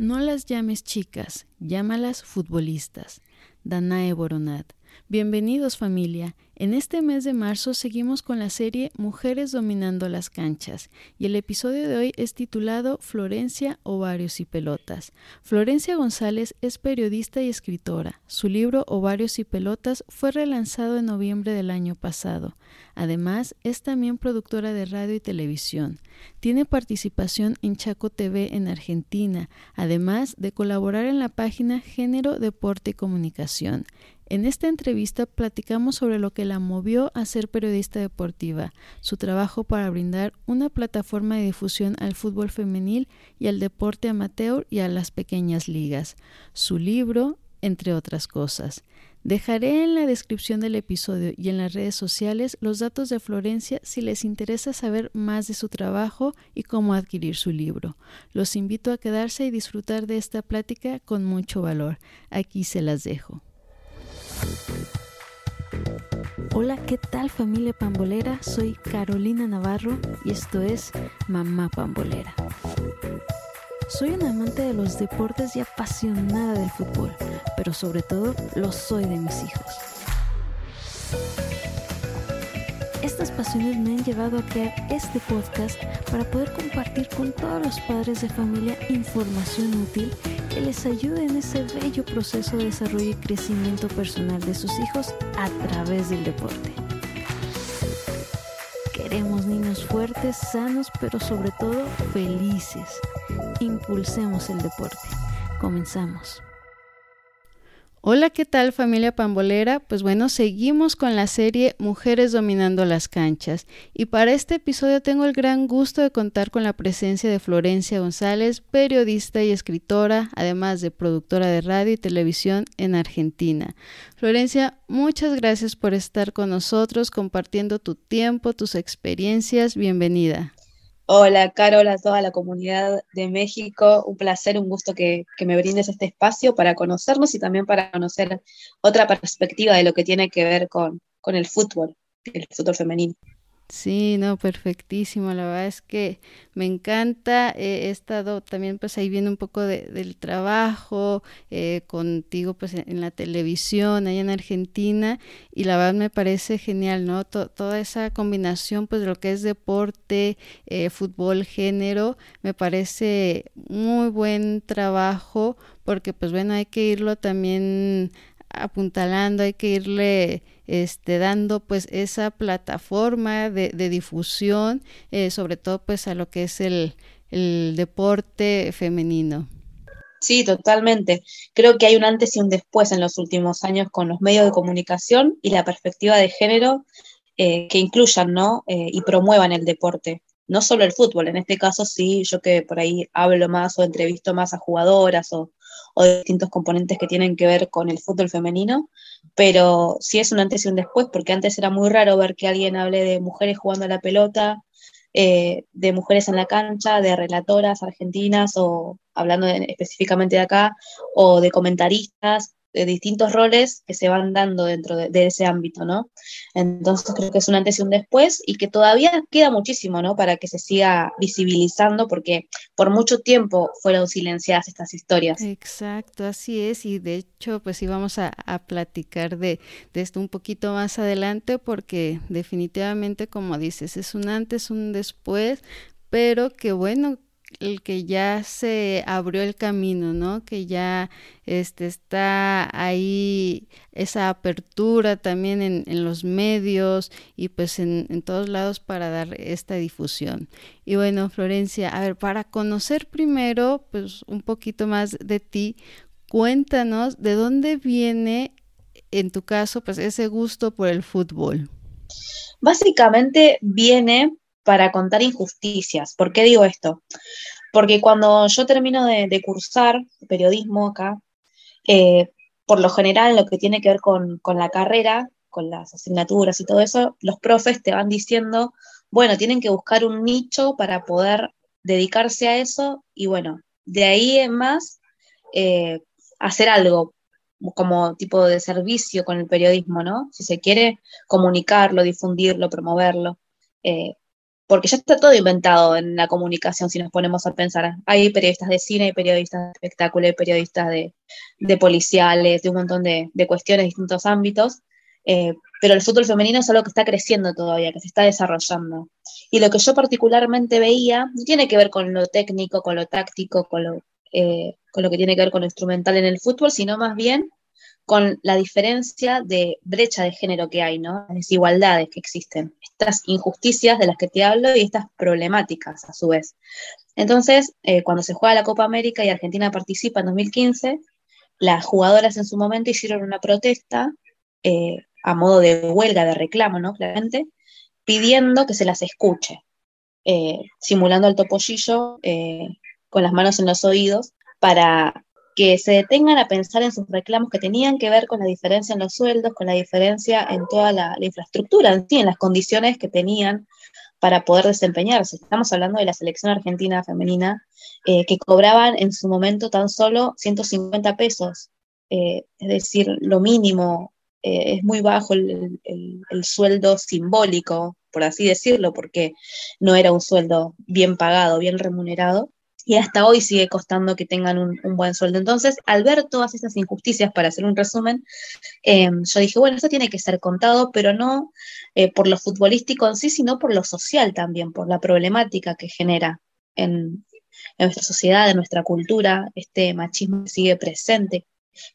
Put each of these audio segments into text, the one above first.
No las llames chicas, llámalas futbolistas. Danae Boronat. Bienvenidos familia. En este mes de marzo seguimos con la serie Mujeres dominando las canchas y el episodio de hoy es titulado Florencia, Ovarios y Pelotas. Florencia González es periodista y escritora. Su libro Ovarios y Pelotas fue relanzado en noviembre del año pasado. Además, es también productora de radio y televisión. Tiene participación en Chaco TV en Argentina, además de colaborar en la página Género, Deporte y Comunicación. En esta entrevista platicamos sobre lo que la movió a ser periodista deportiva, su trabajo para brindar una plataforma de difusión al fútbol femenil y al deporte amateur y a las pequeñas ligas, su libro, entre otras cosas. Dejaré en la descripción del episodio y en las redes sociales los datos de Florencia si les interesa saber más de su trabajo y cómo adquirir su libro. Los invito a quedarse y disfrutar de esta plática con mucho valor. Aquí se las dejo. Hola, ¿qué tal familia pambolera? Soy Carolina Navarro y esto es Mamá Pambolera. Soy una amante de los deportes y apasionada del fútbol, pero sobre todo lo soy de mis hijos. Estas pasiones me han llevado a crear este podcast para poder compartir con todos los padres de familia información útil que les ayude en ese bello proceso de desarrollo y crecimiento personal de sus hijos a través del deporte. Queremos niños fuertes, sanos, pero sobre todo felices. Impulsemos el deporte. Comenzamos. Hola, ¿qué tal familia pambolera? Pues bueno, seguimos con la serie Mujeres dominando las canchas y para este episodio tengo el gran gusto de contar con la presencia de Florencia González, periodista y escritora, además de productora de radio y televisión en Argentina. Florencia, muchas gracias por estar con nosotros compartiendo tu tiempo, tus experiencias. Bienvenida. Hola, Carol, a toda la comunidad de México. Un placer, un gusto que, que, me brindes este espacio para conocernos y también para conocer otra perspectiva de lo que tiene que ver con, con el fútbol, el fútbol femenino. Sí, no, perfectísimo. La verdad es que me encanta. Eh, he estado también, pues ahí viendo un poco de, del trabajo eh, contigo, pues en la televisión, ahí en Argentina, y la verdad me parece genial, ¿no? toda esa combinación, pues de lo que es deporte, eh, fútbol, género, me parece muy buen trabajo, porque pues bueno, hay que irlo también apuntalando, hay que irle este, dando pues esa plataforma de, difusión, eh, sobre todo pues a lo que es el, deporte femenino. Sí, totalmente. Creo que hay un antes y un después en los últimos años con los medios de comunicación y la perspectiva de género eh, que incluyan ¿no? Eh, y promuevan el deporte. No solo el fútbol, en este caso sí, yo que por ahí hablo más o entrevisto más a jugadoras o, o distintos componentes que tienen que ver con el fútbol femenino, pero sí es un antes y un después, porque antes era muy raro ver que alguien hable de mujeres jugando a la pelota, eh, de mujeres en la cancha, de relatoras argentinas o hablando específicamente de acá, o de comentaristas, de distintos roles que se van dando dentro de, ese ámbito, ¿no? Entonces creo que es un antes y un después y que todavía queda muchísimo, ¿no? Para que se siga visibilizando porque por mucho tiempo fueron silenciadas estas historias. Exacto, así es y de hecho pues íbamos a, a platicar de, de esto un poquito más adelante porque definitivamente como dices es un antes, un después, pero que bueno, el que ya se abrió el camino, ¿no? Que ya este, está ahí esa apertura también en, en los medios y pues en, en, todos lados para dar esta difusión. Y bueno, Florencia, a ver, para conocer primero pues un poquito más de ti, cuéntanos de dónde viene en tu caso pues ese gusto por el fútbol. Básicamente viene para contar injusticias. ¿Por qué digo esto? Porque cuando yo termino de, cursar periodismo acá, eh, por lo general, lo que tiene que ver con, la carrera, con las asignaturas y todo eso, los profes te van diciendo, bueno, tienen que buscar un nicho para poder dedicarse a eso y bueno, de ahí en más, eh, hacer algo como tipo de servicio con el periodismo, ¿no? Si se quiere comunicarlo, difundirlo, promoverlo. Eh, porque ya está todo inventado en la comunicación si nos ponemos a pensar. Hay periodistas de cine, hay periodistas de espectáculo, hay periodistas de, policiales, de un montón de, cuestiones, distintos ámbitos, eh, pero el fútbol femenino es algo que está creciendo todavía, que se está desarrollando. Y lo que yo particularmente veía no tiene que ver con lo técnico, con lo táctico, con lo, eh, con lo que tiene que ver con lo instrumental en el fútbol, sino más bien con la diferencia de brecha de género que hay, ¿no? Las desigualdades que existen, estas injusticias de las que te hablo y estas problemáticas a su vez. Entonces, eh, cuando se juega la Copa América y Argentina participa en 2015, las jugadoras en su momento hicieron una protesta eh, a modo de huelga, de reclamo, ¿no? Claramente, pidiendo que se las escuche, eh, simulando al topollillo con las manos en los oídos para que se detengan a pensar en sus reclamos que tenían que ver con la diferencia en los sueldos, con la diferencia en toda la, infraestructura, en, en las condiciones que tenían para poder desempeñarse. Estamos hablando de la selección argentina femenina, eh, que cobraban en su momento tan solo 150 pesos, eh, es decir, lo mínimo, eh, es muy bajo el, el, sueldo simbólico, por así decirlo, porque no era un sueldo bien pagado, bien remunerado y hasta hoy sigue costando que tengan un, buen sueldo. Entonces, al ver todas esas injusticias, para hacer un resumen, em, yo dije, bueno, esto tiene que ser contado, pero no eh, por lo futbolístico en sí, sino por lo social también, por la problemática que genera en, nuestra sociedad, en nuestra cultura, este machismo que sigue presente,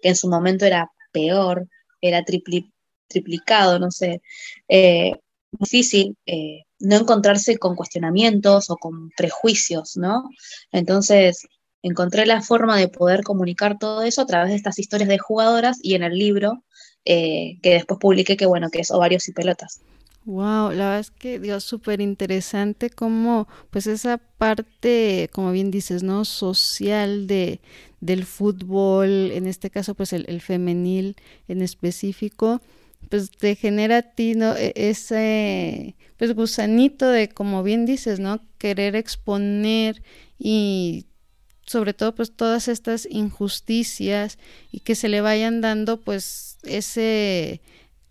que en su momento era peor, era triplicado, no sé, eh, difícil. Eh, no encontrarse con cuestionamientos o con prejuicios, ¿no? Entonces, encontré la forma de poder comunicar todo eso a través de estas historias de jugadoras y en el libro eh, que después publiqué, que bueno, que es Ovarios y Pelotas. Wow, la verdad es que Dios súper interesante como pues esa parte, como bien dices, ¿no? Social de, del fútbol, en este caso pues el, el femenil en específico, pues te genera a ti, ¿no? E, ese, pues gusanito de, como bien dices, ¿no? Querer exponer y sobre todo pues todas estas injusticias y que se le vayan dando pues ese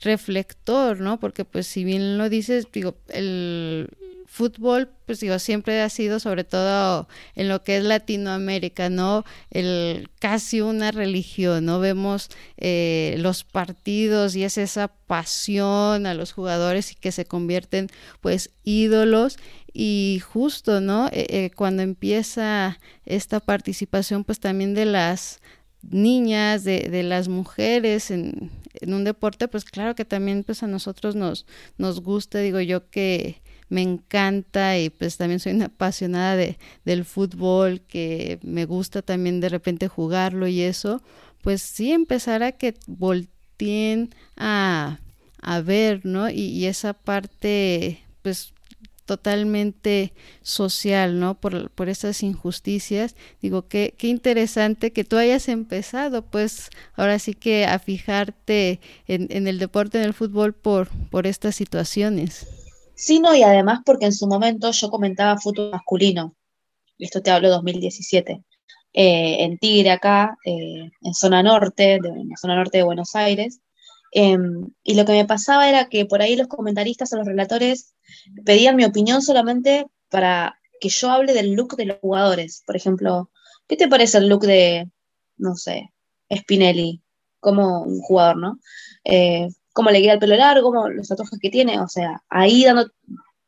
reflector, ¿no? Porque pues si bien lo dices, digo, el fútbol, pues digo, siempre ha sido sobre todo en lo que es Latinoamérica, ¿no? El casi una religión, ¿no? Vemos eh, los partidos y es esa pasión a los jugadores y que se convierten pues ídolos y justo, ¿no? Eh, eh, cuando empieza esta participación pues también de las niñas, de, de las mujeres en, en, un deporte, pues claro que también pues a nosotros nos, nos gusta, digo yo que me encanta y pues también soy una apasionada de, del fútbol, que me gusta también de repente jugarlo y eso, pues sí empezar a que volteen a, a ver, ¿no? Y, esa parte, pues totalmente social, ¿no? Por, por esas injusticias. Digo, qué, qué interesante que tú hayas empezado, pues ahora sí que a fijarte en, en el deporte, en el fútbol, por, por estas situaciones sino y además porque en su momento yo comentaba fútbol masculino, esto te hablo 2017, eh, en Tigre acá, eh, en zona norte, de, en la zona norte de Buenos Aires, em, y lo que me pasaba era que por ahí los comentaristas o los relatores pedían mi opinión solamente para que yo hable del look de los jugadores. Por ejemplo, ¿qué te parece el look de, no sé, Spinelli como un jugador, ¿no? Eh, cómo le queda el pelo largo, los tatuajes que tiene, o sea, ahí dando,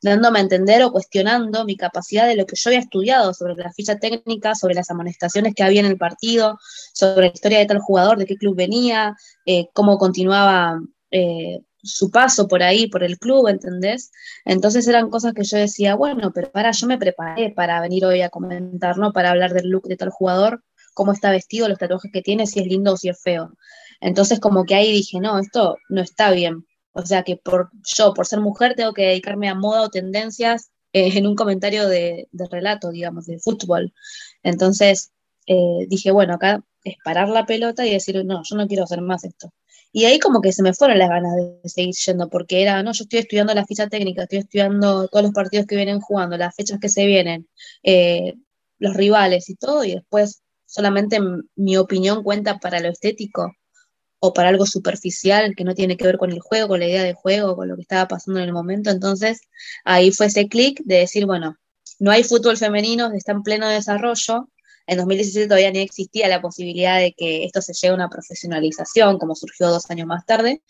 dándome a entender o cuestionando mi capacidad de lo que yo había estudiado sobre la ficha técnica, sobre las amonestaciones que había en el partido, sobre la historia de tal jugador, de qué club venía, eh, cómo continuaba eh, su paso por ahí, por el club, ¿entendés? Entonces eran cosas que yo decía, bueno, pero para, yo me preparé para venir hoy a comentar, ¿no? Para hablar del look de tal jugador, cómo está vestido, los tatuajes que tiene, si es lindo o si es feo. Entonces como que ahí dije, no, esto no está bien. O sea que por yo, por ser mujer, tengo que dedicarme a moda o tendencias eh, en un comentario de, relato, digamos, de fútbol. Entonces eh, dije, bueno, acá es parar la pelota y decir, no, yo no quiero hacer más esto. Y ahí como que se me fueron las ganas de seguir yendo, porque era, no, yo estoy estudiando la ficha técnica, estoy estudiando todos los partidos que vienen jugando, las fechas que se vienen, eh, los rivales y todo, y después solamente mi opinión cuenta para lo estético o para algo superficial que no tiene que ver con el juego, con la idea de juego, con lo que estaba pasando en el momento. Entonces ahí fue ese clic de decir, bueno, no hay fútbol femenino, está en pleno desarrollo. En 2017 todavía ni existía la posibilidad de que esto se llegue a una profesionalización, como surgió dos años más tarde.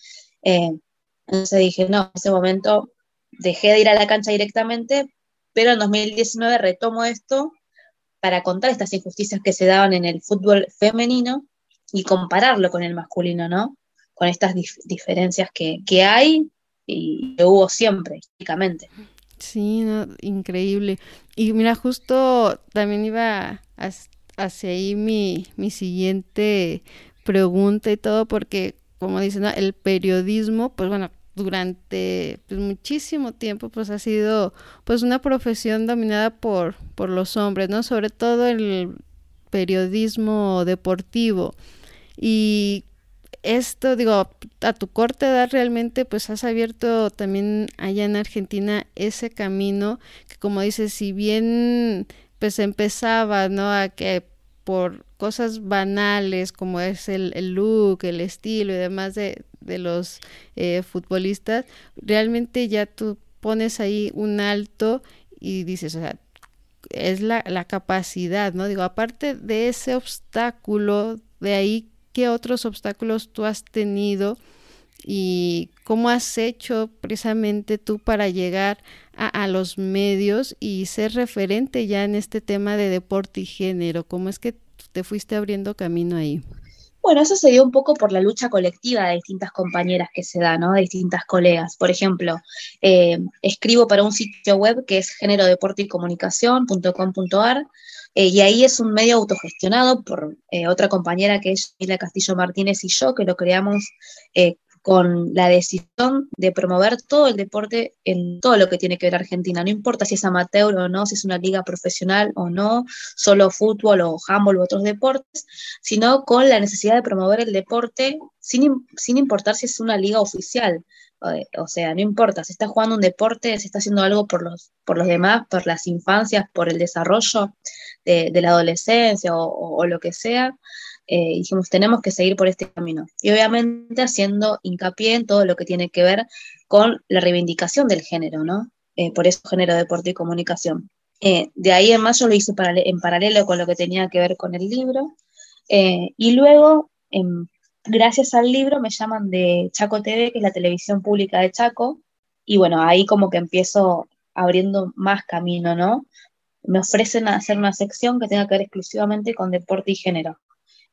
Eh, entonces dije, no, en ese momento dejé de ir a la cancha directamente, pero en 2019 retomo esto para contar estas injusticias que se daban en el fútbol femenino y compararlo con el masculino, ¿no? Con estas diferencias que, hay y que hubo siempre, históricamente. Sí, increíble. Y mira, justo también iba hacia ahí mi, mi siguiente pregunta y todo, porque como dicen, el periodismo, pues bueno, durante pues, muchísimo tiempo pues ha sido pues una profesión dominada por, por los hombres, ¿no? Sobre todo el periodismo deportivo. Y esto, digo, a tu corta edad realmente pues has abierto también allá en Argentina ese camino que como dices, si bien pues empezaba, ¿no? A que por cosas banales como es el, look, el estilo y demás de, de los eh, futbolistas, realmente ya tú pones ahí un alto y dices, o sea, es la, la capacidad, ¿no? Digo, aparte de ese obstáculo, de ahí, ¿qué otros obstáculos tú has tenido? y cómo has hecho precisamente tú para llegar a, los medios y ser referente ya en este tema de deporte y género. ¿Cómo es que te fuiste abriendo camino ahí? Bueno, eso se dio un poco por la lucha colectiva de distintas compañeras que se da, ¿no? De distintas colegas. Por ejemplo, eh, escribo para un sitio web que es género deporte y comunicación.com.ar eh, y ahí es un medio autogestionado por eh, otra compañera que es Mila Castillo Martínez y yo, que lo creamos con la decisión de promover todo el deporte en todo lo que tiene que ver Argentina. No importa si es amateur o no, si es una liga profesional o no, solo fútbol o handball u otros deportes, sino con la necesidad de promover el deporte sin, sin importar si es una liga oficial. O sea, no importa, si está jugando un deporte, si está haciendo algo por los, por los demás, por las infancias, por el desarrollo de, la adolescencia o lo que sea, eh, dijimos, tenemos que seguir por este camino. Y obviamente haciendo hincapié en todo lo que tiene que ver con la reivindicación del género, ¿no? Eh, por eso género, deporte y comunicación. Eh, de ahí en más yo lo hice en paralelo con lo que tenía que ver con el libro. y luego, em, gracias al libro, me llaman de Chaco TV, que es la televisión pública de Chaco. Y bueno, ahí como que empiezo abriendo más camino, ¿no? Me ofrecen hacer una sección que tenga que ver exclusivamente con deporte y género.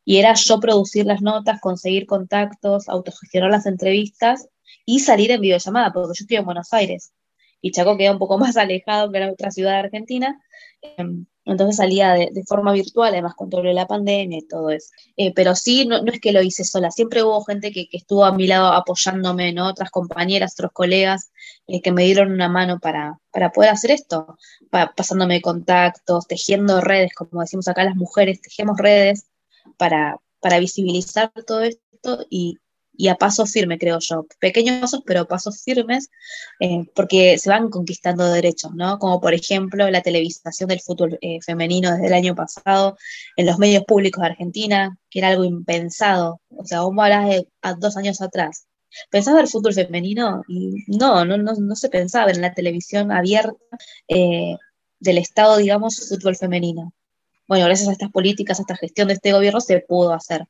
Y era yo producir las notas, conseguir contactos, autogestionar las entrevistas y salir en videollamada, porque yo estoy en Buenos Aires. Y Chaco queda un poco más alejado que la otra ciudad de Argentina, em, entonces salía de, forma virtual, además con todo la pandemia y todo eso. Eh, pero sí, no, es que lo hice sola, siempre hubo gente que, estuvo a mi lado apoyándome, ¿no? Otras compañeras, otros colegas eh, que me dieron una mano para, para poder hacer esto, pasándome contactos, tejiendo redes, como decimos acá las mujeres, tejemos redes para, para visibilizar todo esto y, a paso firme, creo yo. Pequeños pasos, pero pasos firmes, eh, porque se van conquistando derechos, ¿no? Como por ejemplo la televisación del fútbol eh, femenino desde el año pasado en los medios públicos de Argentina, que era algo impensado. O sea, vos hablas de dos años atrás. ¿Pensaba el fútbol femenino? Y no, no, no, se pensaba en la televisión abierta eh, del Estado, digamos, fútbol femenino bueno, gracias a estas políticas, a esta gestión de este gobierno se pudo hacer.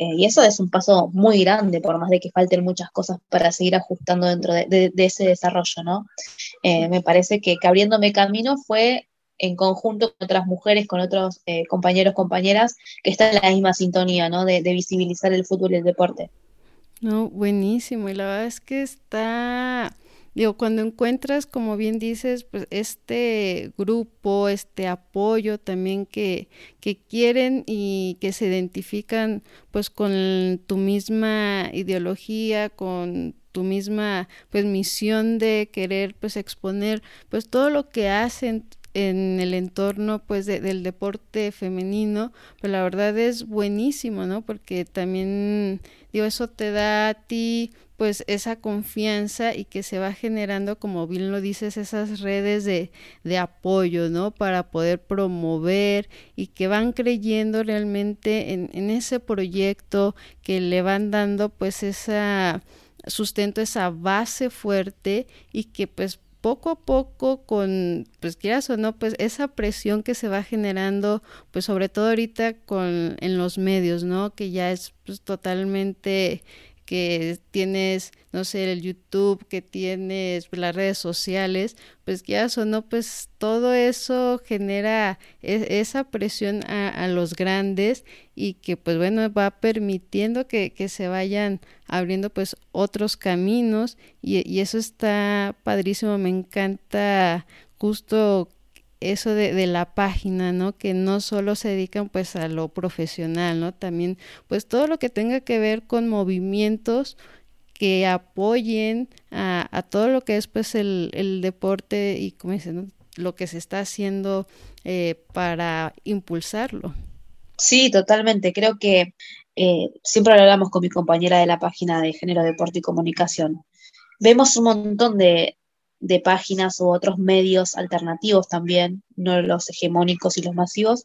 Eh, y eso es un paso muy grande, por más de que falten muchas cosas para seguir ajustando dentro de, ese desarrollo, ¿no? Eh, me parece que, abriéndome camino fue en conjunto con otras mujeres, con otros eh, compañeros, compañeras, que están en la misma sintonía, ¿no? De, de visibilizar el fútbol y el deporte. No, buenísimo. Y la verdad es que está Digo, cuando encuentras, como bien dices, pues este grupo, este apoyo también que, que quieren y que se identifican pues con tu misma ideología, con tu misma pues misión de querer pues exponer pues todo lo que hacen en el entorno pues del deporte femenino pues la verdad es buenísimo no porque también digo eso te da a ti pues esa confianza y que se va generando, como bien lo dices, esas redes de, de apoyo, ¿no? Para poder promover y que van creyendo realmente en, en ese proyecto, que le van dando pues esa sustento, esa base fuerte y que pues poco a poco con, pues quieras o no, pues esa presión que se va generando, pues sobre todo ahorita con en los medios, ¿no? Que ya es pues, totalmente que tienes, no sé, el YouTube, que tienes las redes sociales, pues ya o no, pues todo eso genera e, esa presión a, los grandes y que pues bueno, va permitiendo que, que se vayan abriendo pues otros caminos y eso está padrísimo, me encanta justo eso de, de, la página, ¿no? Que no solo se dedican pues a lo profesional, ¿no? También pues todo lo que tenga que ver con movimientos que apoyen a, todo lo que es pues el, el deporte y como lo que se está haciendo eh, para impulsarlo. Sí, totalmente. Creo que eh, siempre hablamos con mi compañera de la página de Género, Deporte y Comunicación. Vemos un montón de, de páginas u otros medios alternativos también, no los hegemónicos y los masivos,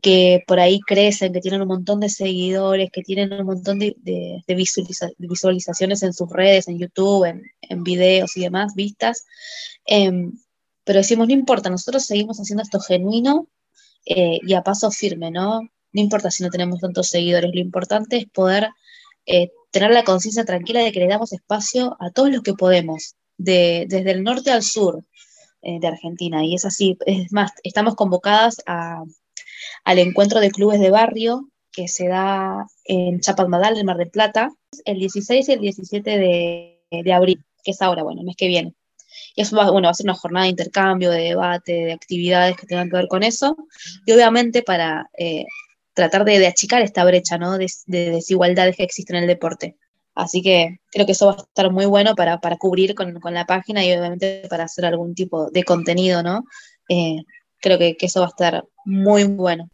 que por ahí crecen, que tienen un montón de seguidores, que tienen un montón de, visualizaciones en sus redes, en YouTube, en, videos y demás, vistas. Em, pero decimos, no importa, nosotros seguimos haciendo esto genuino eh, y a paso firme, ¿no? No importa si no tenemos tantos seguidores, lo importante es poder eh, tener la conciencia tranquila de que le damos espacio a todos los que podemos, desde el norte al sur eh, de Argentina. Y es así, es más, estamos convocadas al encuentro de clubes de barrio que se da en Chapadmadal, en Mar del Plata, el 16 y el 17 de, abril, que es ahora, bueno, el mes que viene. Y eso va, bueno, va a ser una jornada de intercambio, de debate, de actividades que tengan que ver con eso. Y obviamente para eh, tratar de, achicar esta brecha ¿no? de, de desigualdades que existen en el deporte. Así que creo que eso va a estar muy bueno para, para cubrir con, con, la página y obviamente para hacer algún tipo de contenido, ¿no? Eh, creo que, que, eso va a estar muy bueno.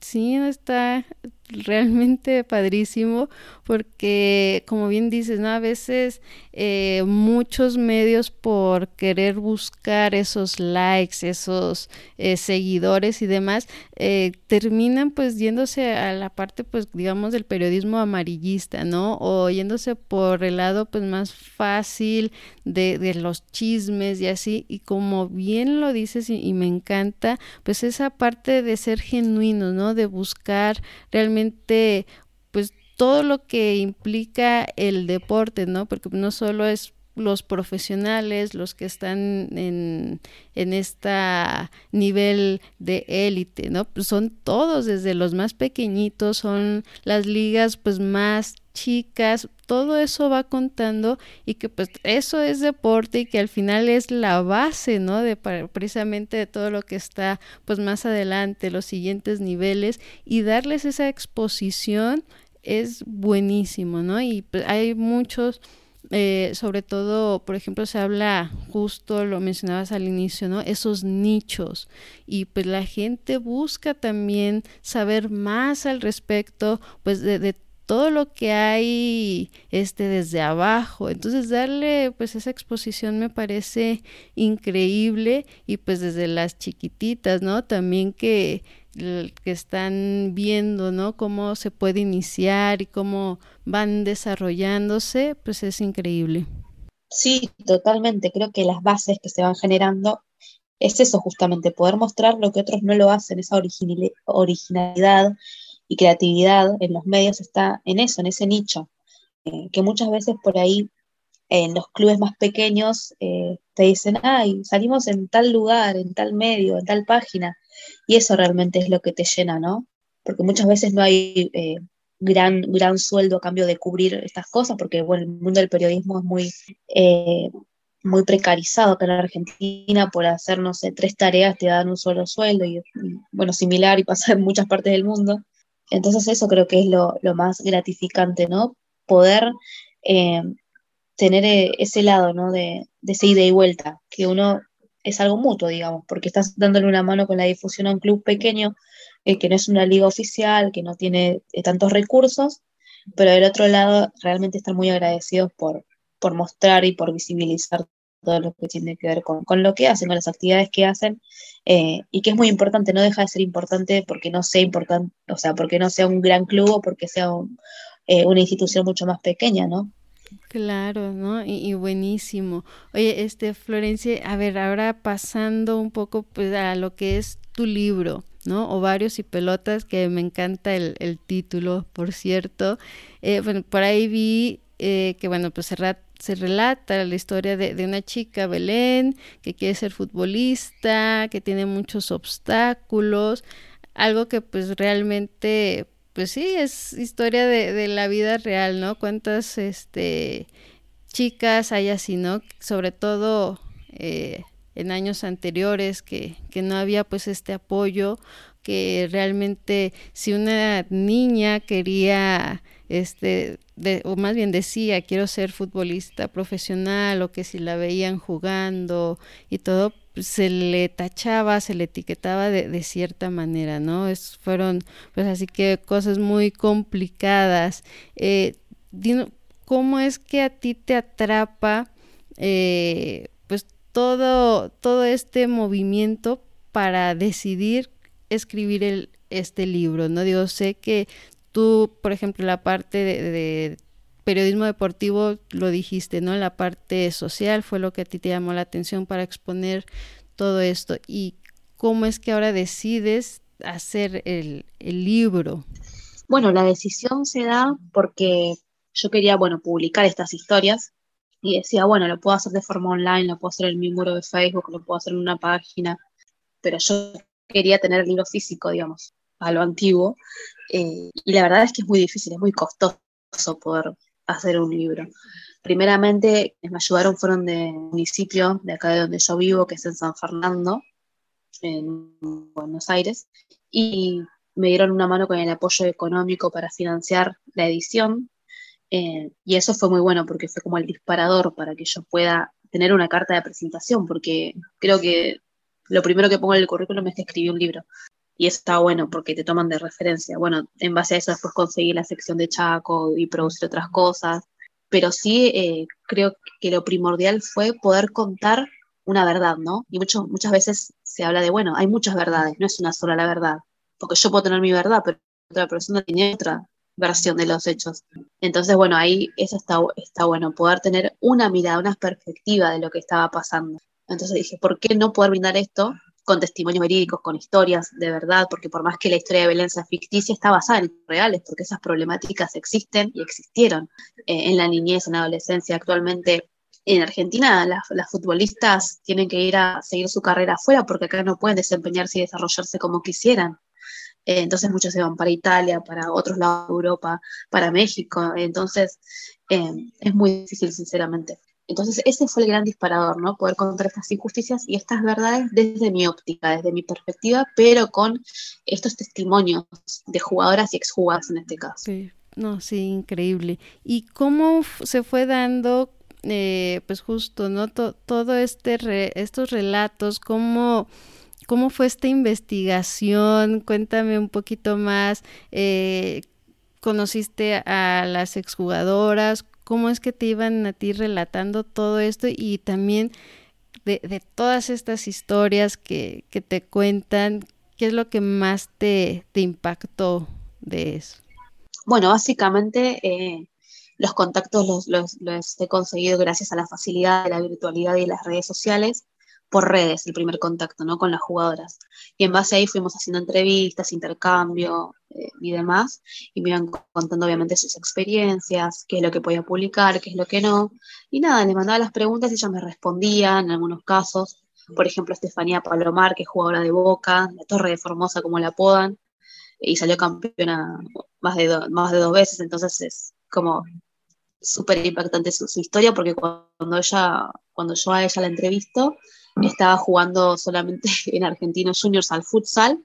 Sí, está realmente padrísimo porque como bien dices, ¿no? A veces eh, muchos medios por querer buscar esos likes, esos eh, seguidores y demás, eh, terminan pues yéndose a la parte pues digamos del periodismo amarillista, ¿no? O yéndose por el lado pues más fácil de, los chismes y así, y como bien lo dices y, y me encanta, pues esa parte de ser genuino, ¿no? De buscar realmente pues todo lo que implica el deporte, ¿no? Porque no solo es los profesionales, los que están en, en este nivel de élite, ¿no? Pues son todos, desde los más pequeñitos, son las ligas pues más chicas, todo eso va contando y que pues eso es deporte y que al final es la base, ¿no? De precisamente de todo lo que está pues más adelante, los siguientes niveles y darles esa exposición es buenísimo, ¿no? Y pues, hay muchos eh, sobre todo, por ejemplo, se habla, justo lo mencionabas al inicio, ¿no? Esos nichos. Y pues la gente busca también saber más al respecto, pues de, de todo lo que hay este desde abajo. Entonces darle pues esa exposición me parece increíble y pues desde las chiquititas, ¿no? También que que están viendo, ¿no? Cómo se puede iniciar y cómo van desarrollándose, pues es increíble. Sí, totalmente. Creo que las bases que se van generando es eso justamente, poder mostrar lo que otros no lo hacen, esa originalidad y creatividad en los medios está en eso, en ese nicho, eh, que muchas veces por ahí en los clubes más pequeños eh, te dicen, ay, salimos en tal lugar, en tal medio, en tal página, y eso realmente es lo que te llena, ¿no? Porque muchas veces no hay eh, gran, gran sueldo a cambio de cubrir estas cosas, porque bueno, el mundo del periodismo es muy, muy precarizado acá en Argentina, por hacer, no sé, tres tareas te dan un solo sueldo, y bueno, similar y pasa en muchas partes del mundo. Entonces eso creo que es lo, más gratificante, ¿no? Poder eh, tener ese lado, ¿no? De, de ese ida y vuelta, que uno es algo mutuo, digamos, porque estás dándole una mano con la difusión a un club pequeño eh, que no es una liga oficial, que no tiene eh, tantos recursos, pero del otro lado realmente están muy agradecidos por, por mostrar y por visibilizar todo lo que tiene que ver con, lo que hacen, con las actividades que hacen, eh, y que es muy importante, no deja de ser importante porque no sea importante, o sea, porque no sea un gran club o porque sea eh, una institución mucho más pequeña, ¿no? Claro, ¿no? Y, buenísimo. Oye, este, Florencia, a ver, ahora pasando un poco pues a lo que es tu libro, ¿no? Ovarios y pelotas, que me encanta el, el título, por cierto. Eh, bueno, por ahí vi eh, que, bueno, pues se, se relata la historia de, de, una chica, Belén, que quiere ser futbolista, que tiene muchos obstáculos, algo que pues realmente pues sí, es historia de, de la vida real, ¿no? Cuántas este, chicas hay así, ¿no? Sobre todo eh, en años anteriores que, que no había pues este apoyo, que realmente si una niña quería este o más bien decía quiero ser futbolista profesional o que si la veían jugando y todo se le tachaba, se le etiquetaba de, de cierta manera, ¿no? Es, fueron, pues así que cosas muy complicadas. Eh, ¿Cómo es que a ti te atrapa, eh, pues todo, todo este movimiento para decidir escribir este libro, ¿no? Digo, sé que tú, por ejemplo, la parte de periodismo deportivo lo dijiste, ¿no? La parte social fue lo que a ti te llamó la atención para exponer todo esto. ¿Y cómo es que ahora decides hacer el, el libro? Bueno, la decisión se da porque yo quería, bueno, publicar estas historias y decía, bueno, lo puedo hacer de forma online, lo puedo hacer en mi muro de Facebook, lo puedo hacer en una página, pero yo quería tener el libro físico, digamos, a lo antiguo. Eh, y la verdad es que es muy difícil, es muy costoso poder hacer un libro. Primeramente, me ayudaron fueron de municipio, de acá de donde yo vivo, que es en San Fernando, en Buenos Aires, y me dieron una mano con el apoyo económico para financiar la edición. Eh, y eso fue muy bueno porque fue como el disparador para que yo pueda tener una carta de presentación, porque creo que lo primero que pongo en el currículum es que escribí un libro. Y está bueno porque te toman de referencia. Bueno, en base a eso después conseguí la sección de Chaco y producir otras cosas. Pero sí eh, creo que lo primordial fue poder contar una verdad, ¿no? Y mucho, muchas veces se habla de, bueno, hay muchas verdades, no es una sola la verdad. Porque yo puedo tener mi verdad, pero otra persona tiene otra versión de los hechos. Entonces, bueno, ahí eso está, está bueno, poder tener una mirada, una perspectiva de lo que estaba pasando. Entonces dije, ¿por qué no poder brindar esto con testimonios verídicos, con historias de verdad, porque por más que la historia de Belén sea ficticia, está basada en reales, porque esas problemáticas existen y existieron eh, en la niñez, en la adolescencia. Actualmente en Argentina las, futbolistas tienen que ir a seguir su carrera afuera porque acá no pueden desempeñarse y desarrollarse como quisieran. Eh, entonces muchos se van para Italia, para otros lados de Europa, para México. Entonces eh, es muy difícil, sinceramente. Entonces ese fue el gran disparador, ¿no? Poder contar estas injusticias y estas verdades desde mi óptica, desde mi perspectiva, pero con estos testimonios de jugadoras y exjugadoras en este caso. Sí, no, sí, increíble. ¿Y cómo se fue dando, eh, pues justo, ¿no? todo este, estos relatos, cómo... ¿Cómo fue esta investigación? Cuéntame un poquito más. Eh, ¿Conociste a las exjugadoras? Cómo es que te iban a ti relatando todo esto y también de, todas estas historias que, te cuentan, ¿qué es lo que más te, impactó de eso? Bueno, básicamente eh, los contactos los, los, los, he conseguido gracias a la facilidad de la virtualidad y las redes sociales por redes el primer contacto, ¿no? Con las jugadoras. Y en base a ahí fuimos haciendo entrevistas, intercambio eh, y demás, y me iban contando obviamente sus experiencias, qué es lo que podía publicar, qué es lo que no. Y nada, le mandaba las preguntas y ellas me respondían en algunos casos. Por ejemplo, Estefanía Palomar, que es jugadora de Boca, la Torre de Formosa, como la apodan, y salió campeona más de, más de dos veces, entonces es como súper impactante su, su, historia, porque cuando ella, cuando yo a ella la entrevisto, estaba jugando solamente en Argentinos Juniors al futsal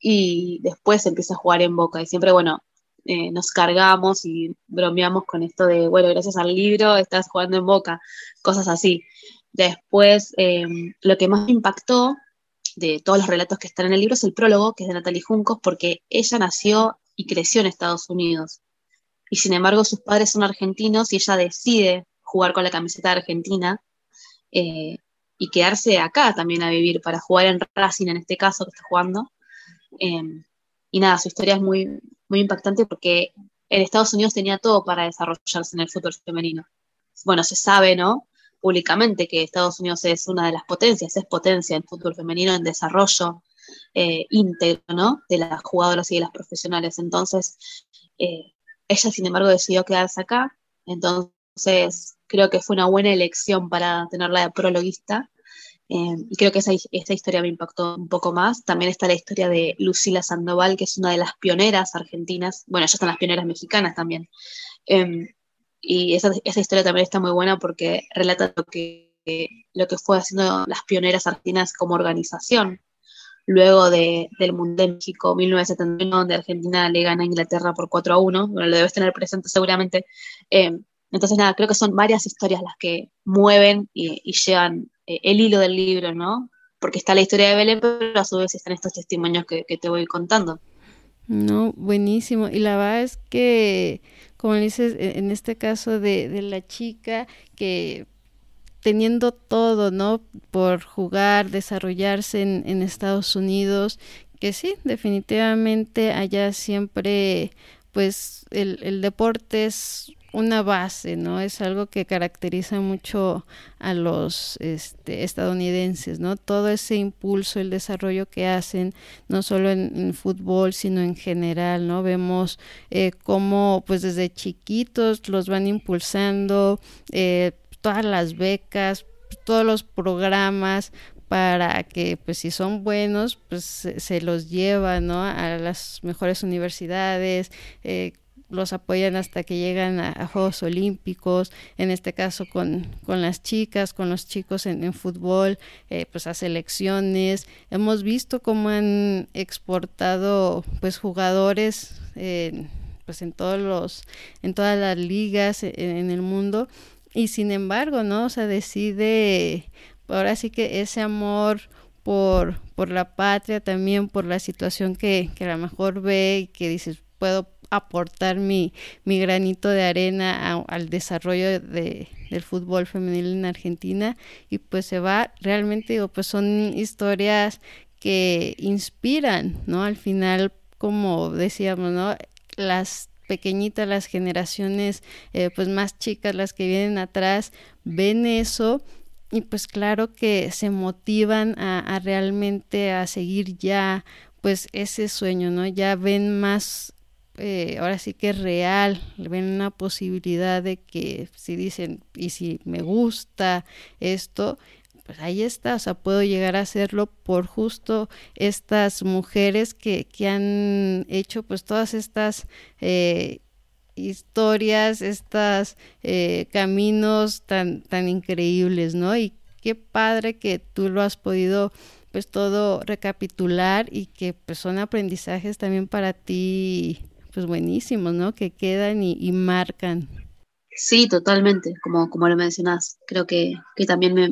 y después empieza a jugar en Boca. Y siempre, bueno, eh, nos cargamos y bromeamos con esto de, bueno, gracias al libro estás jugando en Boca, cosas así. Después, em, lo que más me impactó de todos los relatos que están en el libro es el prólogo, que es de Natalie Juncos, porque ella nació y creció en Estados Unidos. Y sin embargo, sus padres son argentinos y ella decide jugar con la camiseta Argentina eh, y quedarse acá también a vivir para jugar en Racing en este caso que está jugando. Em, y nada, su historia es muy, muy impactante porque en Estados Unidos tenía todo para desarrollarse en el fútbol femenino. Bueno, se sabe, ¿no? Públicamente que Estados Unidos es una de las potencias, es potencia en fútbol femenino, en desarrollo eh, íntegro, ¿no? De las jugadoras y de las profesionales. Entonces, eh, ella, sin embargo, decidió quedarse acá. Entonces, creo que fue una buena elección para tenerla de prologuista. Eh, y creo que esa, historia me impactó un poco más. También está la historia de Lucila Sandoval, que es una de las pioneras argentinas. Bueno, ellas están las pioneras mexicanas también. Em, y esa, historia también está muy buena porque relata lo que, lo que fue haciendo las pioneras argentinas como organización luego de, del Mundial de México 1971, donde Argentina le gana a Inglaterra por 4 a 1, bueno, lo debes tener presente seguramente. Eh, entonces, nada, creo que son varias historias las que mueven y, llevan eh, el hilo del libro, ¿no? Porque está la historia de Belén, pero a su vez están estos testimonios que, te voy contando. No, buenísimo. Y la verdad es que, como dices, e, en este caso de, de la chica que teniendo todo, ¿no? Por jugar, desarrollarse en, Estados Unidos, que sí, definitivamente allá siempre, pues el, el deporte es una base, ¿no? Es algo que caracteriza mucho a los este, estadounidenses, ¿no? Todo ese impulso, el desarrollo que hacen, no solo en, fútbol, sino en general, ¿no? Vemos eh, cómo, pues desde chiquitos los van impulsando, eh, todas las becas, todos los programas para que pues si son buenos pues se, los llevan ¿no? a las mejores universidades eh, los apoyan hasta que llegan a, Juegos Olímpicos, en este caso con, con las chicas, con los chicos en, fútbol, eh, pues a selecciones. Hemos visto cómo han exportado pues jugadores pues en todos los, en todas las ligas en el mundo y sin embargo, ¿no? O sea, decide, ahora sí que ese amor por, por la patria, también por la situación que, que a lo mejor ve y que dices, puedo aportar mi, mi granito de arena al desarrollo de, del fútbol femenil en Argentina y pues se va, realmente digo, pues son historias que inspiran, ¿no? Al final, como decíamos, ¿no? Las pequeñitas, las generaciones eh, pues más chicas, las que vienen atrás, ven eso y pues claro que se motivan a, realmente a seguir ya pues ese sueño, ¿no? Ya ven más, eh, ahora sí que es real, ven una posibilidad de que si dicen, y si me gusta esto, pues ahí está, o sea, puedo llegar a hacerlo por justo estas mujeres que, que han hecho pues todas estas eh, historias, estos eh, caminos tan, tan increíbles, ¿no? Y qué padre que tú lo has podido pues todo recapitular y que pues son aprendizajes también para ti pues buenísimos, ¿no? Que quedan y, y marcan. Sí, totalmente, como, como lo mencionás. Creo que, que también me,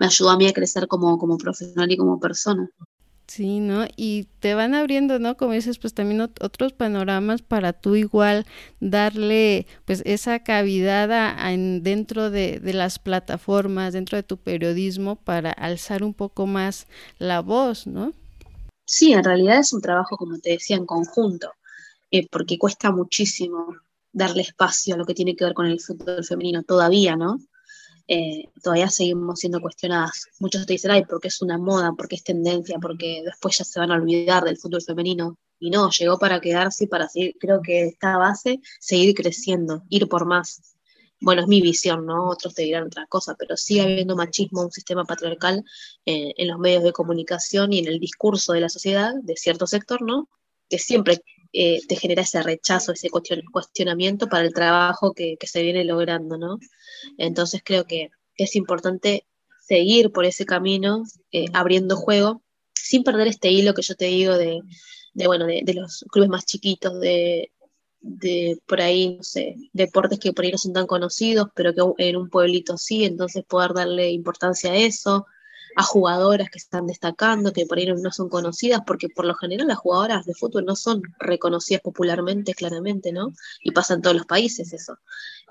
me ayudó a mí a crecer como, como profesional y como persona. Sí, ¿no? Y te van abriendo, ¿no? Como dices, pues también otros panoramas para tú igual darle pues esa cavidad en, dentro de, de, las plataformas, dentro de tu periodismo para alzar un poco más la voz, ¿no? Sí, en realidad es un trabajo, como te decía, en conjunto, eh, porque cuesta muchísimo darle espacio a lo que tiene que ver con el fútbol femenino todavía, ¿no? Eh, todavía seguimos siendo cuestionadas. Muchos te dicen, ay, porque es una moda, porque es tendencia, porque después ya se van a olvidar del fútbol femenino. Y no, llegó para quedarse y para seguir, creo que esta base, seguir creciendo, ir por más. Bueno, es mi visión, ¿no? Otros te dirán otra cosa, pero sigue habiendo machismo, un sistema patriarcal eh, en los medios de comunicación y en el discurso de la sociedad, de cierto sector, ¿no? Que siempre eh, te genera ese rechazo, ese cuestionamiento para el trabajo que, se viene logrando, ¿no? Entonces creo que es importante seguir por ese camino, eh, abriendo juego, sin perder este hilo que yo te digo de, bueno, de, los clubes más chiquitos, de, de por ahí, no sé, deportes que por ahí no son tan conocidos, pero que en un pueblito sí, entonces poder darle importancia a eso, a jugadoras que están destacando, que por ahí no son conocidas, porque por lo general las jugadoras de fútbol no son reconocidas popularmente, claramente, ¿no? Y pasa en todos los países eso.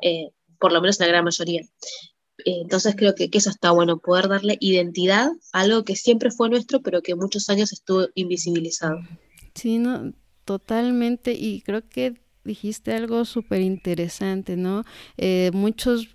Eh, por lo menos en la gran mayoría. Eh, entonces creo que, eso está bueno, poder darle identidad a algo que siempre fue nuestro, pero que muchos años estuvo invisibilizado. Sí, no, totalmente, y creo que dijiste algo súper interesante, ¿no? Eh, muchos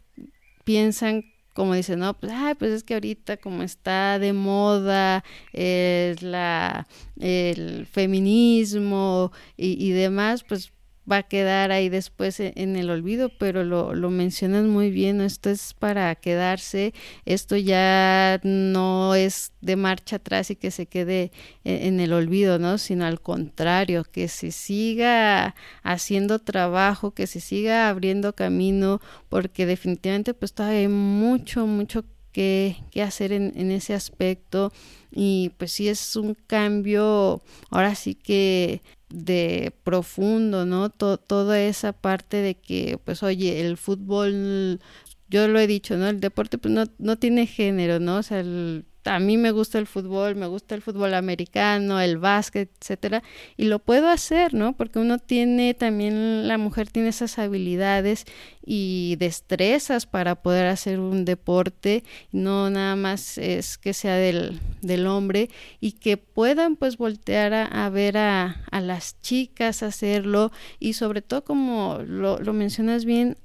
piensan como dicen, no, pues, pues es que ahorita como está de moda es la, el feminismo y, y, demás, pues va a quedar ahí después e, en el olvido, pero lo, lo mencionas muy bien, esto es para quedarse, esto ya no es de marcha atrás y que se quede e, en el olvido, ¿no? Sino al contrario, que se siga haciendo trabajo, que se siga abriendo camino, porque definitivamente pues todavía hay mucho, mucho que, que hacer en, en ese aspecto y pues sí es un cambio ahora sí que de profundo, ¿no? toda esa parte de que, pues, oye, el fútbol, yo lo he dicho, ¿no? El deporte, pues, no, no tiene género, ¿no? O sea, el, a mí me gusta el fútbol, me gusta el fútbol americano, el básquet, etcétera, y lo puedo hacer, ¿no? Porque uno tiene también la mujer tiene esas habilidades y destrezas para poder hacer un deporte, no nada más es que sea del, del hombre y que puedan pues voltear a, ver a, a, las chicas hacerlo y sobre todo como lo, lo mencionas bien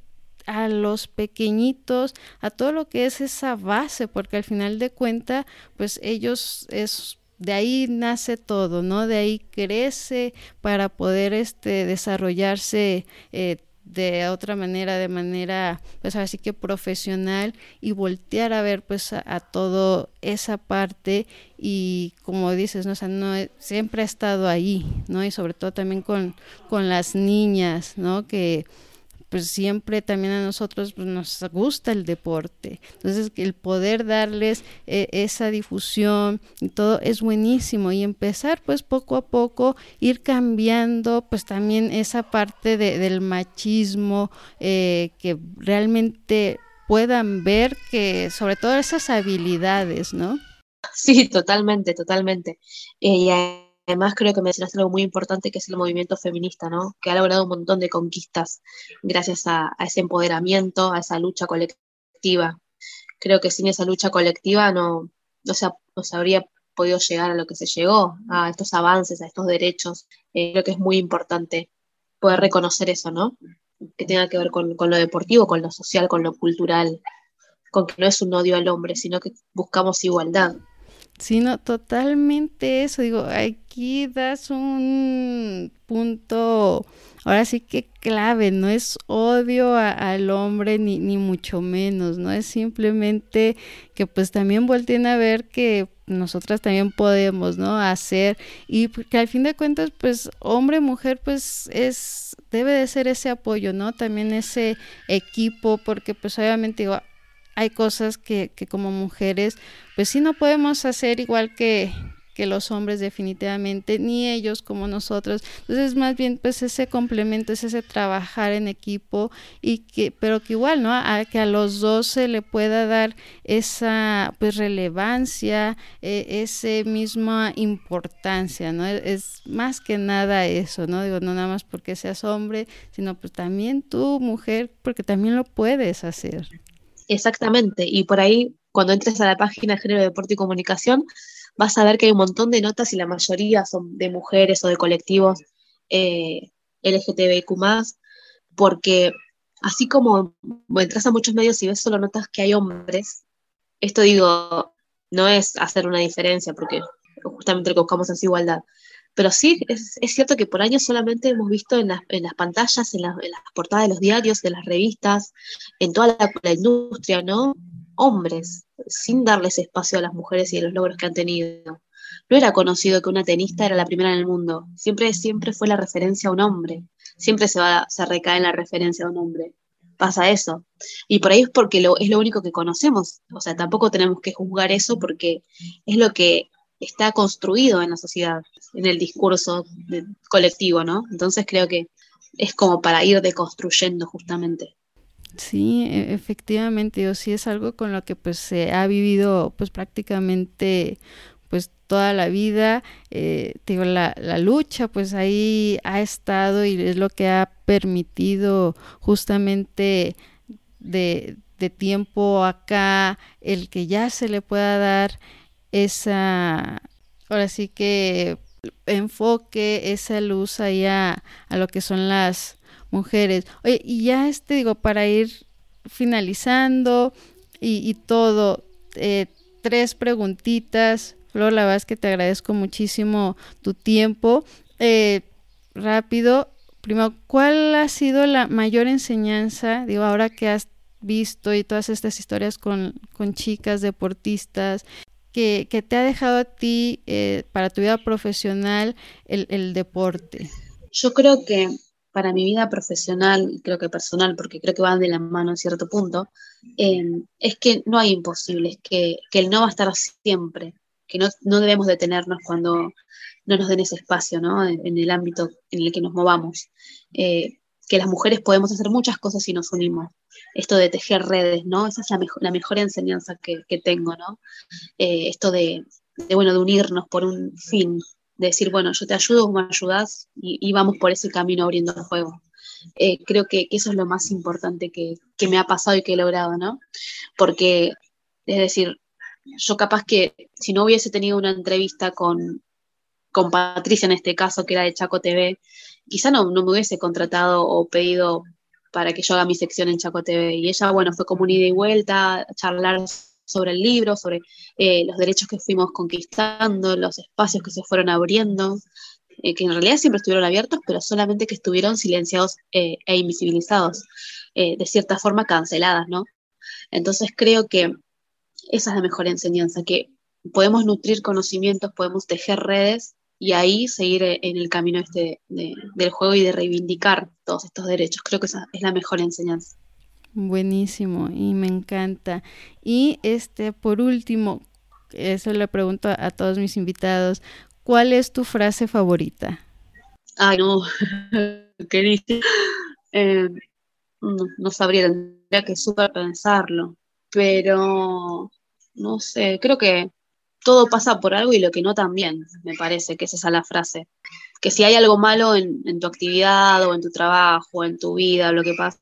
a los pequeñitos, a todo lo que es esa base, porque al final de cuenta, pues ellos es de ahí nace todo, ¿no? De ahí crece para poder este desarrollarse eh, de otra manera, de manera, pues así que profesional y voltear a ver pues a, todo esa parte y como dices, ¿no? O sea, no, siempre ha estado ahí, ¿no? Y sobre todo también con, con las niñas, ¿no? Que pues siempre también a nosotros pues, nos gusta el deporte. Entonces, el poder darles eh, esa difusión y todo es buenísimo y empezar pues poco a poco ir cambiando pues también esa parte de, del machismo eh, que realmente puedan ver que sobre todo esas habilidades, ¿no? Sí, totalmente, totalmente. Eh, Además, creo que mencionaste algo muy importante que es el movimiento feminista, ¿no? Que ha logrado un montón de conquistas gracias a, ese empoderamiento, a esa lucha colectiva. Creo que sin esa lucha colectiva no, no, se, no se habría podido llegar a lo que se llegó, a estos avances, a estos derechos. Eh, creo que es muy importante poder reconocer eso, ¿no? Que tenga que ver con lo deportivo, con lo social, con lo cultural, con que no es un odio al hombre, sino que buscamos igualdad sino totalmente eso. Digo, aquí das un punto, ahora sí que clave, no es odio al hombre ni, ni mucho menos, no es simplemente que pues también volteen a ver que nosotras también podemos, ¿no? Hacer y que al fin de cuentas, pues hombre, mujer, pues es, debe de ser ese apoyo, ¿no? También ese equipo, porque pues obviamente digo, hay cosas que, que como mujeres, pues sí no podemos hacer igual que, que los hombres definitivamente, ni ellos como nosotros. Entonces, más bien, pues ese complemento es ese trabajar en equipo y que, pero que igual, ¿no? A que a los dos se le pueda dar esa, pues, relevancia, eh, esa misma importancia, ¿no? Es más que nada eso, ¿no? Digo, no nada más porque seas hombre, sino pues también tú, mujer, porque también lo puedes hacer. Exactamente, y por ahí, cuando entres a la página de Género, Deporte y Comunicación, vas a ver que hay un montón de notas y la mayoría son de mujeres o de colectivos eh, LGTBIQ, porque así como entras a muchos medios y ves solo notas que hay hombres, esto digo, no es hacer una diferencia, porque justamente lo que buscamos es igualdad, pero sí, es, cierto que por años solamente hemos visto en las, pantallas, en, las portadas de los diarios, de las revistas, en toda la, industria, ¿no? Hombres, sin darles espacio a las mujeres y a los logros que han tenido. No era conocido que una tenista era la primera en el mundo. Siempre, siempre fue la referencia a un hombre. Siempre se, va, se recae en la referencia a un hombre. Pasa eso. Y por ahí es porque lo, es lo único que conocemos. O sea, tampoco tenemos que juzgar eso porque es lo que está construido en la sociedad, en el discurso colectivo, ¿no? Entonces creo que es como para ir deconstruyendo justamente. Sí, e, efectivamente, o sí es algo con lo que pues se ha vivido pues prácticamente pues toda la vida, eh, digo, la, la lucha pues ahí ha estado y es lo que ha permitido justamente de, de tiempo acá, el que ya se le pueda dar esa, ahora sí que enfoque, esa luz ahí a, lo que son las mujeres. Oye, y ya este digo, para ir finalizando y, todo, eh, tres preguntitas. Flor, la verdad es que te agradezco muchísimo tu tiempo. Eh, rápido, primero, ¿cuál ha sido la mayor enseñanza? Digo, ahora que has visto y todas estas historias con, con chicas deportistas, que, te ha dejado a ti eh, para tu vida profesional el, deporte? Yo creo que para mi vida profesional, creo que personal, porque creo que van de la mano en cierto punto, eh, es que no hay imposibles, que, que el no va a estar siempre, que no, no debemos detenernos cuando no nos den ese espacio ¿no? en, en el ámbito en el que nos movamos. Eh, que las mujeres podemos hacer muchas cosas si nos unimos. Esto de tejer redes, ¿no? Esa es la, mejor, la mejor enseñanza que, que tengo, ¿no? Eh, esto de, de, bueno, de unirnos por un fin, de decir, bueno, yo te ayudo, vos me ayudás y, y vamos por ese camino abriendo el juego. Eh, creo que, que, eso es lo más importante que, que, me ha pasado y que he logrado, ¿no? Porque, es decir, yo capaz que si no hubiese tenido una entrevista con, con Patricia en este caso, que era de Chaco TV, quizá no, no me hubiese contratado o pedido para que yo haga mi sección en Chaco TV. Y ella, bueno, fue como un ida y vuelta, charlar sobre el libro, sobre eh, los derechos que fuimos conquistando, los espacios que se fueron abriendo, eh, que en realidad siempre estuvieron abiertos, pero solamente que estuvieron silenciados eh, e invisibilizados, eh, de cierta forma canceladas, ¿no? Entonces creo que esa es la mejor enseñanza, que podemos nutrir conocimientos, podemos tejer redes y ahí seguir en el camino este de, del juego y de reivindicar todos estos derechos. Creo que esa es la mejor enseñanza. Buenísimo y me encanta. Y este, por último, eso le pregunto a, a todos mis invitados, ¿cuál es tu frase favorita? Ay, no, ¿qué dice? Eh, no, no, sabría, tendría que súper pensarlo, pero no sé, creo que todo pasa por algo y lo que no también, me parece que es esa la frase. Que si hay algo malo en, tu actividad o en tu trabajo, en tu vida, lo que pasa,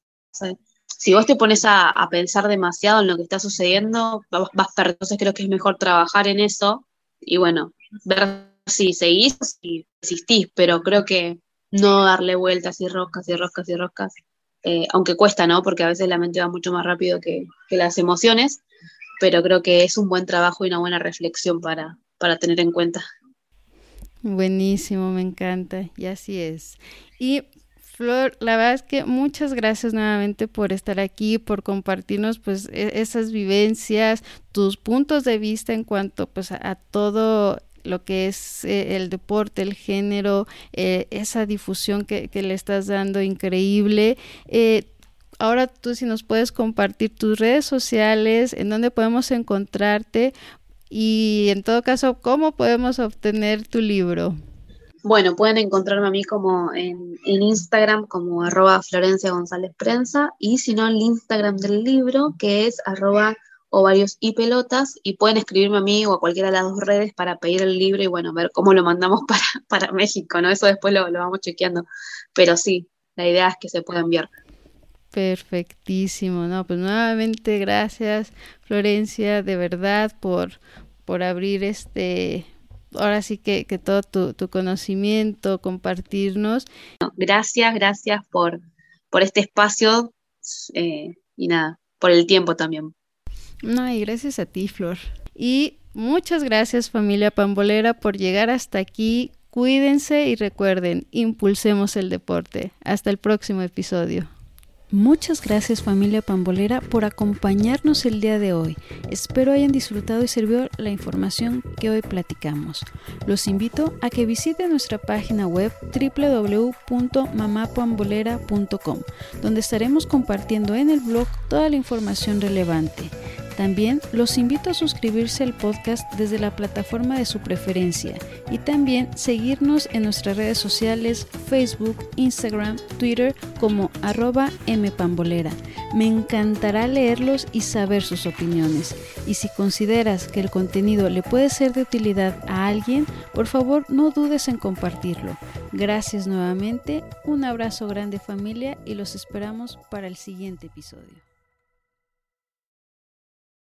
si vos te pones a, pensar demasiado en lo que está sucediendo, vas, vas a Entonces creo que es mejor trabajar en eso y bueno, ver si seguís o si desistís, pero creo que no darle vueltas y roscas y roscas y roscas, eh, aunque cuesta, ¿no? Porque a veces la mente va mucho más rápido que las emociones, pero creo que es un buen trabajo y una buena reflexión para, para tener en cuenta. Buenísimo, me encanta, y así es. Y Flor, la verdad es que muchas gracias nuevamente por estar aquí, por compartirnos pues e esas vivencias, tus puntos de vista en cuanto pues a, todo lo que es eh, el deporte, el género, eh, esa difusión que, que, le estás dando increíble. Eh, ahora tú si nos puedes compartir tus redes sociales, en dónde podemos encontrarte y en todo caso, ¿cómo podemos obtener tu libro? Bueno, pueden encontrarme a mí como en, Instagram como arroba Florencia González Prensa y si no el Instagram del libro que es arroba ovarios y pelotas y pueden escribirme a mí o a cualquiera de las dos redes para pedir el libro y bueno, ver cómo lo mandamos para, para México, ¿no? Eso después lo, lo vamos chequeando, pero sí, la idea es que se pueda enviar. Perfectísimo, no, pues nuevamente gracias Florencia, de verdad, por, por abrir este, ahora sí que, que todo tu, tu, conocimiento, compartirnos. Gracias, gracias por, por este espacio eh, y nada, por el tiempo también. No, y gracias a ti, Flor. Y muchas gracias familia pambolera por llegar hasta aquí. Cuídense y recuerden, impulsemos el deporte. Hasta el próximo episodio. Muchas gracias familia pambolera por acompañarnos el día de hoy. Espero hayan disfrutado y servido la información que hoy platicamos. Los invito a que visiten nuestra página web www.mamapambolera.com, donde estaremos compartiendo en el blog toda la información relevante. También los invito a suscribirse al podcast desde la plataforma de su preferencia y también seguirnos en nuestras redes sociales Facebook, Instagram, Twitter como arroba mpambolera. Me encantará leerlos y saber sus opiniones. Y si consideras que el contenido le puede ser de utilidad a alguien, por favor no dudes en compartirlo. Gracias nuevamente, un abrazo grande familia y los esperamos para el siguiente episodio.